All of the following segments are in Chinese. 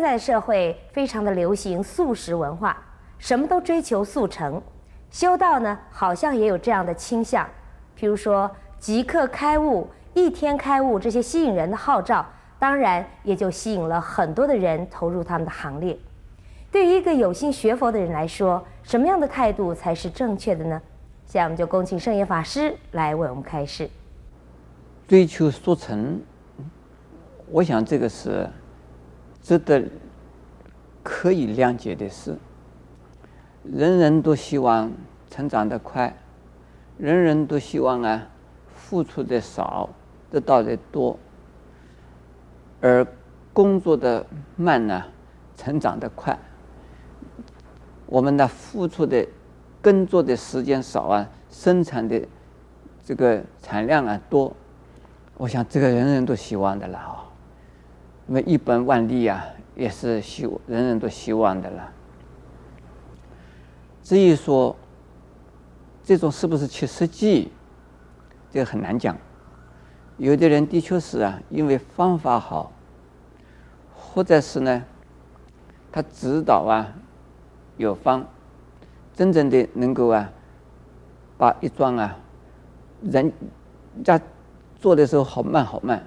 现在社会非常的流行速食文化，什么都追求速成。修道呢，好像也有这样的倾向。譬如说，即刻开悟、一天开悟这些吸引人的号召，当然也就吸引了很多的人投入他们的行列。对于一个有心学佛的人来说，什么样的态度才是正确的呢？现在我们就恭请圣严法师来为我们开示。追求速成，我想这个是值得可以谅解的事。人人都希望成长得快。人人都希望啊，付出的少，得到的多，而工作的慢呢，成长的快。我们的付出的耕作的时间少啊，生产的这个产量啊多。我想这个人人都希望的了啊，因为一本万利啊，也是希人人都希望的了。至于说。这种是不是切实际？这个很难讲。有的人的确是啊，因为方法好，或者是呢，他指导啊有方，真正的能够啊，把一桩啊，人家做的时候好慢好慢，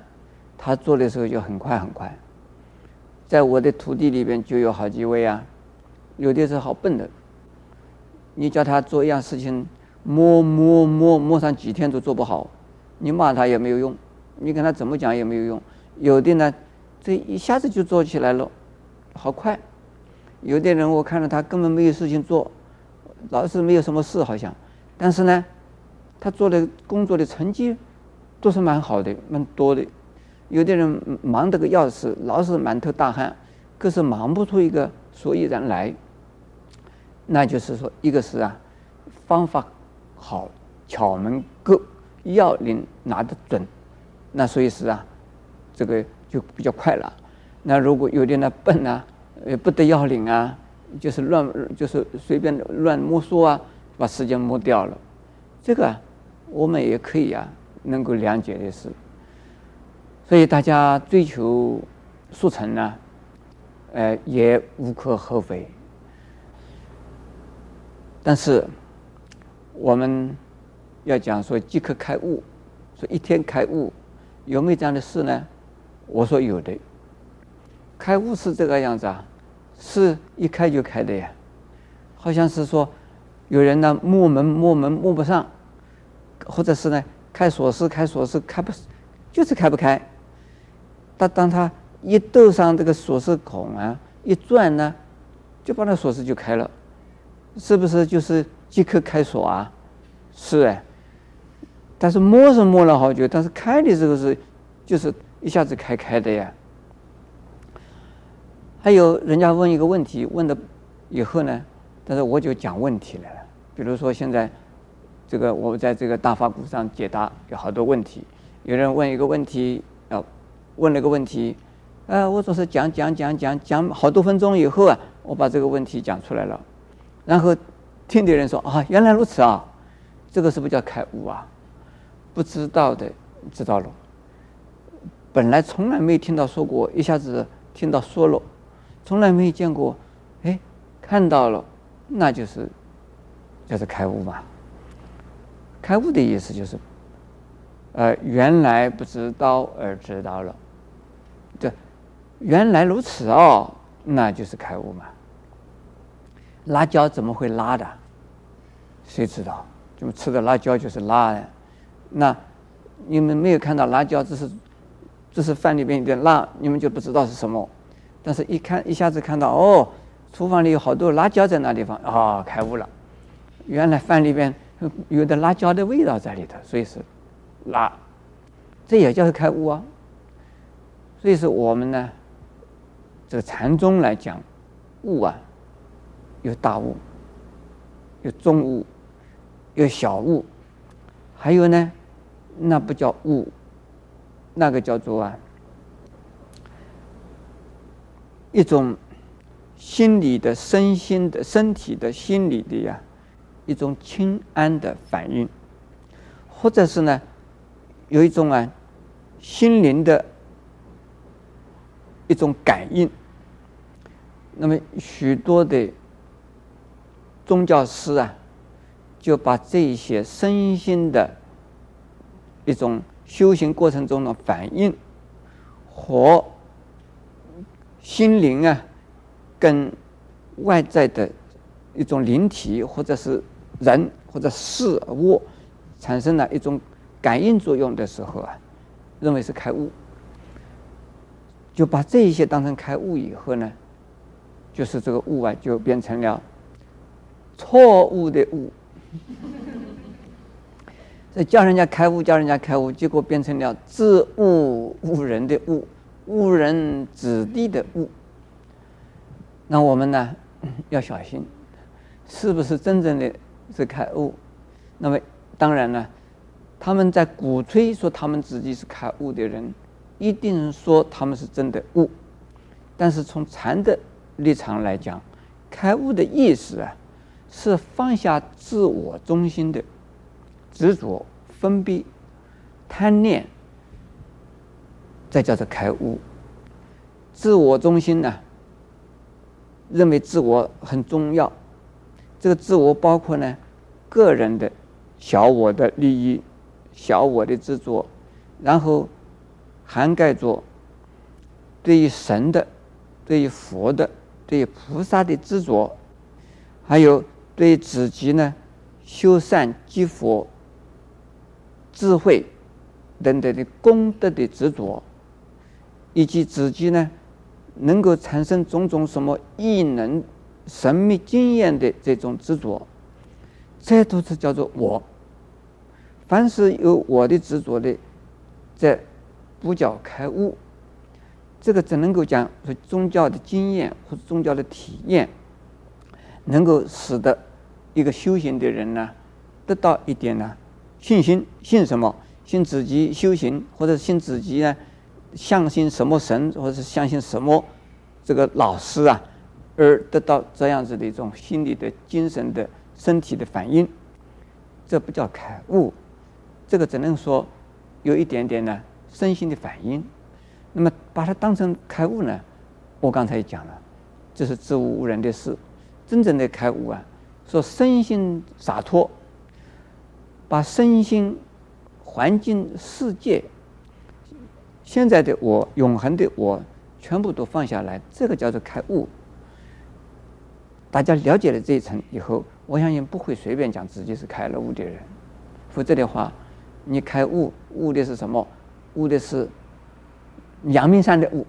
他做的时候就很快很快。在我的徒弟里边就有好几位啊，有的是好笨的，你叫他做一样事情。摸摸摸摸上几天都做不好，你骂他也没有用，你跟他怎么讲也没有用。有的呢，这一下子就做起来了，好快；有的人我看到他根本没有事情做，老是没有什么事好像，但是呢，他做的工作的成绩都是蛮好的，蛮多的。有的人忙得个要死，老是满头大汗，可是忙不出一个所以然来。那就是说，一个是啊，方法。好，巧门够，要领拿得准，那所以是啊，这个就比较快了。那如果有点呢笨啊，呃不得要领啊，就是乱就是随便乱摸索啊，把时间磨掉了。这个我们也可以啊，能够谅解的是。所以大家追求速成呢，呃也无可厚非。但是。我们要讲说即刻开悟，说一天开悟，有没有这样的事呢？我说有的。开悟是这个样子啊，是一开就开的呀。好像是说有人呢摸门摸门摸不上，或者是呢开锁匙开锁匙开不，就是开不开。但当他一斗上这个锁匙孔啊，一转呢，就把那锁匙就开了，是不是就是？即刻开锁啊，是哎，但是摸是摸了好久，但是开的时候是，就是一下子开开的呀。还有人家问一个问题，问的以后呢，但是我就讲问题来了。比如说现在，这个我们在这个大法鼓上解答有好多问题，有人问一个问题，啊，问了个问题，啊，我总是讲讲讲讲讲好多分钟以后啊，我把这个问题讲出来了，然后。听的人说啊，原来如此啊，这个是不是叫开悟啊？不知道的知道了，本来从来没听到说过，一下子听到说了，从来没见过，哎，看到了，那就是就是开悟嘛。开悟的意思就是，呃，原来不知道而知道了，这原来如此哦，那就是开悟嘛。辣椒怎么会辣的？谁知道？就吃的辣椒就是辣的。那你们没有看到辣椒，只是只是饭里边有点辣，你们就不知道是什么。但是一看，一下子看到哦，厨房里有好多辣椒在那地方，啊、开悟了。原来饭里边有点辣椒的味道在里头，所以是辣。这也叫是开悟啊。所以说我们呢，这个禅宗来讲，悟啊。有大悟，有中悟，有小悟，还有呢，那不叫悟，那个叫做啊，一种心理的、身心的、身体的、心理的呀，一种轻安的反应，或者是呢，有一种啊，心灵的一种感应，那么许多的宗教师啊，就把这些身心的一种修行过程中的反应和心灵啊，跟外在的一种灵体或者是人或者事物产生了一种感应作用的时候啊，认为是开悟。就把这一些当成开悟以后呢，就是这个悟啊，就变成了错误的悟。这叫人家开悟，叫人家开悟，结果变成了自误误人的误，误人子弟的误。那我们呢，要小心，是不是真正的是开悟？那么当然了，他们在鼓吹说他们自己是开悟的人。一定说他们是真的悟，但是从禅的立场来讲，开悟的意思啊，是放下自我中心的执着、分别、贪念，再叫做开悟。自我中心呢，认为自我很重要，这个自我包括呢，个人的小我的利益、小我的执着，然后。涵盖着对于神的、对于佛的、对于菩萨的执着，还有对自己呢修善积福、智慧等等的功德的执着，以及自己呢能够产生种种什么异能、神秘经验的这种执着，这都是叫做我。凡是有我的执着的，在。不叫开悟，这个只能够讲说宗教的经验或者宗教的体验，能够使得一个修行的人呢得到一点呢信心，信什么？信自己修行，或者信自己呢相信什么神，或者是相信什么这个老师啊，而得到这样子的一种心理的、精神的、身体的反应，这不叫开悟，这个只能说有一点点呢。身心的反应，那么把它当成开悟呢？我刚才也讲了，这是自误误人的事。真正的开悟啊，说身心洒脱，把身心、环境、世界、现在的我、永恒的我，全部都放下来，这个叫做开悟。大家了解了这一层以后，我相信不会随便讲自己是开了悟的人，否则的话，你开悟悟的是什么？悟的是阳明山的悟，